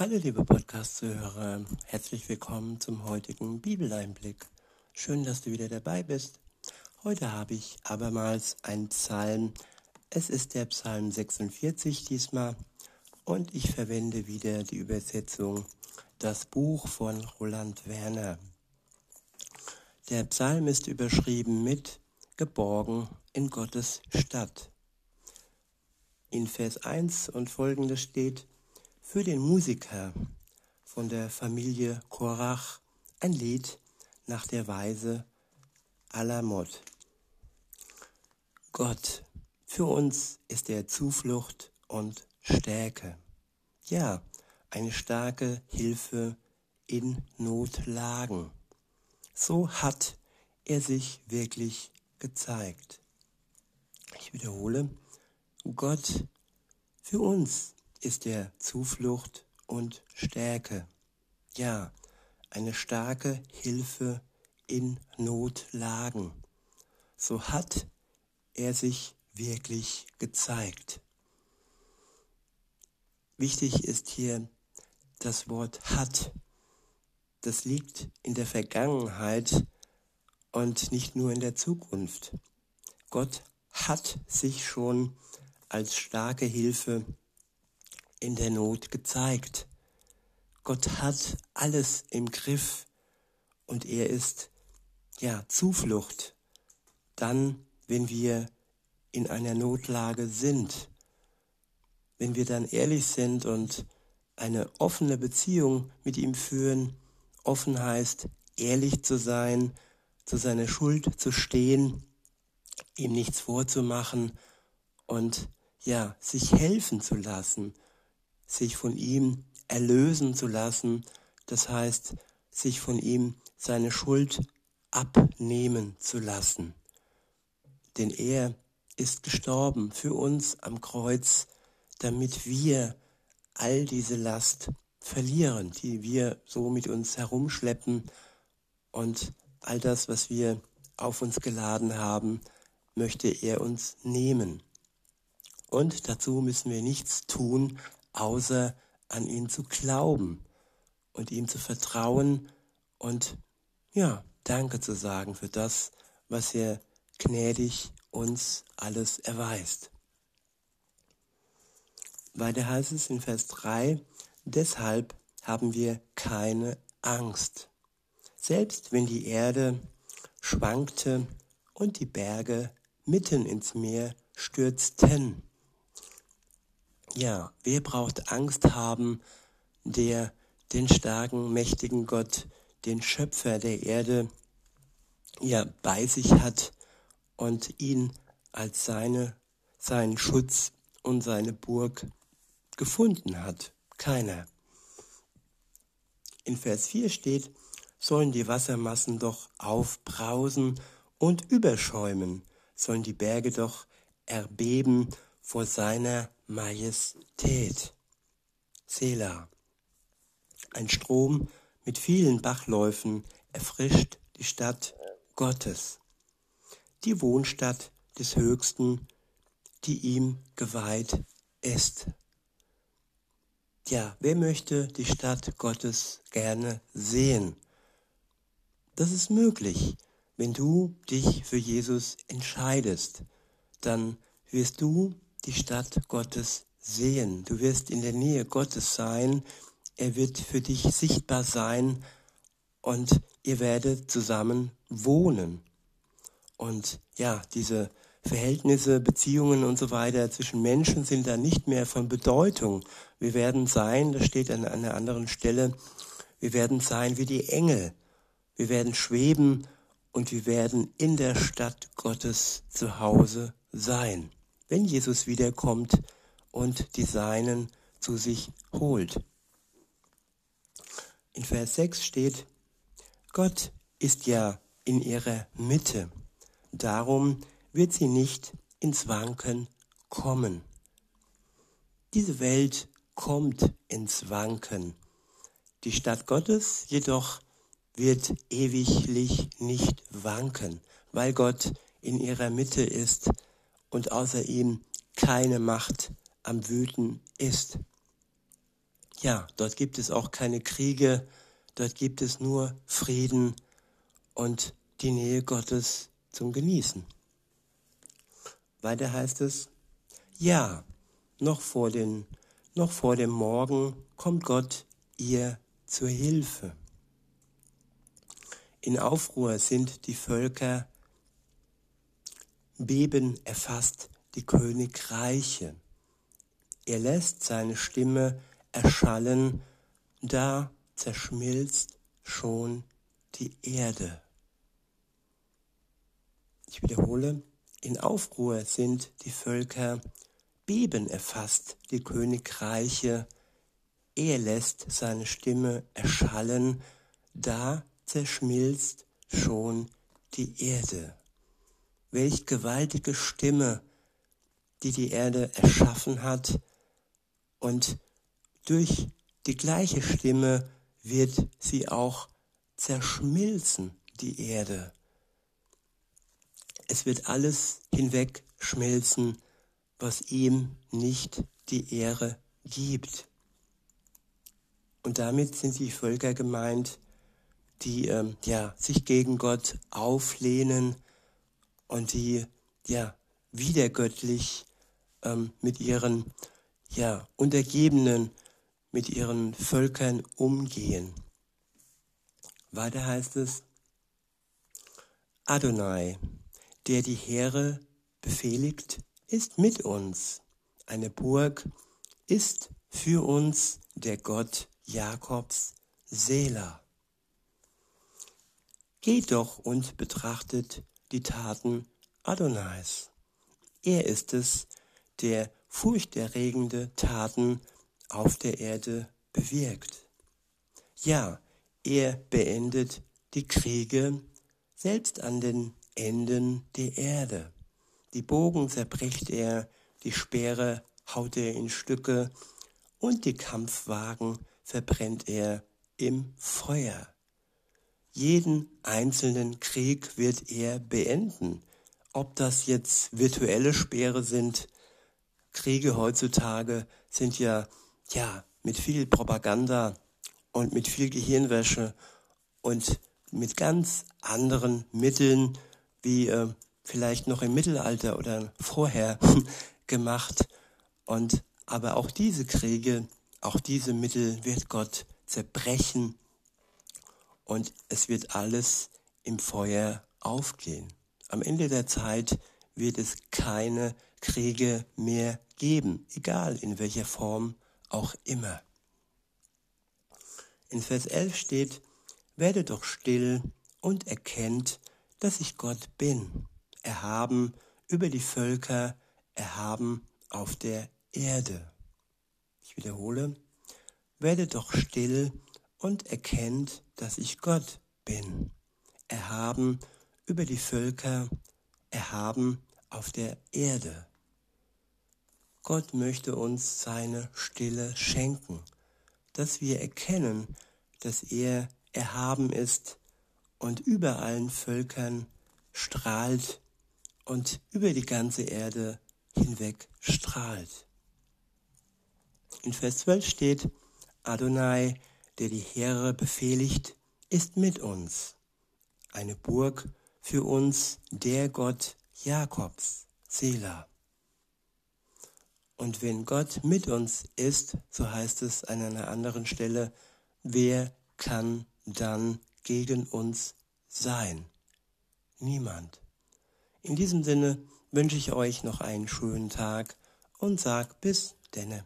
Hallo liebe Podcast-Zuhörer, herzlich willkommen zum heutigen Bibeleinblick. Schön, dass du wieder dabei bist. Heute habe ich abermals einen Psalm. Es ist der Psalm 46 diesmal und ich verwende wieder die Übersetzung Das Buch von Roland Werner. Der Psalm ist überschrieben mit Geborgen in Gottes Stadt. In Vers 1 und folgende steht für den Musiker von der Familie Korach ein Lied nach der Weise Alamot. Gott, für uns ist er Zuflucht und Stärke. Ja, eine starke Hilfe in Notlagen. So hat er sich wirklich gezeigt. Ich wiederhole, Gott, für uns ist er Zuflucht und Stärke. Ja, eine starke Hilfe in Notlagen. So hat er sich wirklich gezeigt. Wichtig ist hier das Wort hat. Das liegt in der Vergangenheit und nicht nur in der Zukunft. Gott hat sich schon als starke Hilfe in der Not gezeigt. Gott hat alles im Griff und er ist ja Zuflucht. Dann, wenn wir in einer Notlage sind, wenn wir dann ehrlich sind und eine offene Beziehung mit ihm führen, offen heißt, ehrlich zu sein, zu seiner Schuld zu stehen, ihm nichts vorzumachen und ja, sich helfen zu lassen, sich von ihm erlösen zu lassen, das heißt, sich von ihm seine Schuld abnehmen zu lassen. Denn er ist gestorben für uns am Kreuz, damit wir all diese Last verlieren, die wir so mit uns herumschleppen und all das, was wir auf uns geladen haben, möchte er uns nehmen. Und dazu müssen wir nichts tun, außer an ihn zu glauben und ihm zu vertrauen und ja, Danke zu sagen für das, was er gnädig uns alles erweist. Weiter heißt es in Vers 3, deshalb haben wir keine Angst. Selbst wenn die Erde schwankte und die Berge mitten ins Meer stürzten. Ja, wer braucht Angst haben, der den starken, mächtigen Gott, den Schöpfer der Erde, ja, bei sich hat und ihn als seine, seinen Schutz und seine Burg gefunden hat? Keiner. In Vers 4 steht, sollen die Wassermassen doch aufbrausen und überschäumen, sollen die Berge doch erbeben vor seiner Majestät. Sela. Ein Strom mit vielen Bachläufen erfrischt die Stadt Gottes, die Wohnstadt des Höchsten, die ihm geweiht ist. Ja, wer möchte die Stadt Gottes gerne sehen? Das ist möglich, wenn du dich für Jesus entscheidest. Dann wirst du die Stadt Gottes sehen. Du wirst in der Nähe Gottes sein. Er wird für dich sichtbar sein und ihr werdet zusammen wohnen. Und ja, diese Verhältnisse, Beziehungen und so weiter zwischen Menschen sind da nicht mehr von Bedeutung. Wir werden sein, das steht an einer anderen Stelle, wir werden sein wie die Engel. Wir werden schweben und wir werden in der Stadt Gottes zu Hause sein wenn Jesus wiederkommt und die Seinen zu sich holt. In Vers 6 steht, Gott ist ja in ihrer Mitte, darum wird sie nicht ins Wanken kommen. Diese Welt kommt ins Wanken. Die Stadt Gottes jedoch wird ewiglich nicht wanken, weil Gott in ihrer Mitte ist und außer ihm keine Macht am Wüten ist. ja, dort gibt es auch keine Kriege, dort gibt es nur Frieden und die Nähe Gottes zum Genießen. Weiter heißt es, ja, noch vor, den, noch vor dem Morgen kommt Gott ihr zur Hilfe. In Aufruhr sind die Völker, Beben erfasst die Königreiche. Er lässt seine Stimme erschallen, da zerschmilzt schon die Erde. Ich wiederhole, in Aufruhr sind die Völker, Beben erfasst die Königreiche, er lässt seine Stimme erschallen, da zerschmilzt schon die Erde. Welch gewaltige Stimme, die die Erde erschaffen hat und durch die gleiche Stimme wird sie auch zerschmilzen, die Erde. Es wird alles hinwegschmelzen, was ihm nicht die Ehre gibt. Und damit sind die Völker gemeint, die ähm, ja, sich gegen Gott auflehnen und die ja wiedergöttlich ähm, mit ihren ja, Untergebenen, mit ihren Völkern umgehen. Weiter heißt es, Adonai, der die Heere befehligt, ist mit uns. Eine Burg ist für uns der Gott Jakobs Sela. Geht doch und betrachtet die Taten Adonais. Er ist es, der furchterregende Taten auf der Erde bewirkt. Ja, er beendet die Kriege selbst an den Enden der Erde. Die Bogen zerbricht er, die Speere haut er in Stücke und die Kampfwagen verbrennt er im Feuer. Jeden einzelnen Krieg wird er beenden. Ob das jetzt virtuelle Speere sind, Kriege heutzutage sind ja, ja, mit viel Propaganda und mit viel Gehirnwäsche und mit ganz anderen Mitteln wie äh, vielleicht noch im Mittelalter oder vorher gemacht. Und aber auch diese Kriege, auch diese Mittel wird Gott zerbrechen und es wird alles im Feuer aufgehen. Am Ende der Zeit wird es keine Kriege mehr geben, egal in welcher Form auch immer. In Vers 11 steht, werde doch still und erkennt, dass ich Gott bin erhaben über die Völker, erhaben auf der Erde. Ich wiederhole, werde doch still und erkennt, dass ich Gott bin, erhaben über die Völker, erhaben auf der Erde. Gott möchte uns seine Stille schenken, dass wir erkennen, dass er erhaben ist und über allen Völkern strahlt und über die ganze Erde hinweg strahlt. In Vers 12 steht, Adonai, der die Heere befehligt, ist mit uns. Eine Burg für uns, der Gott Jakobs, Sela. Und wenn Gott mit uns ist, so heißt es an einer anderen Stelle, wer kann dann gegen uns sein? Niemand. In diesem Sinne wünsche ich euch noch einen schönen Tag und sag bis denne.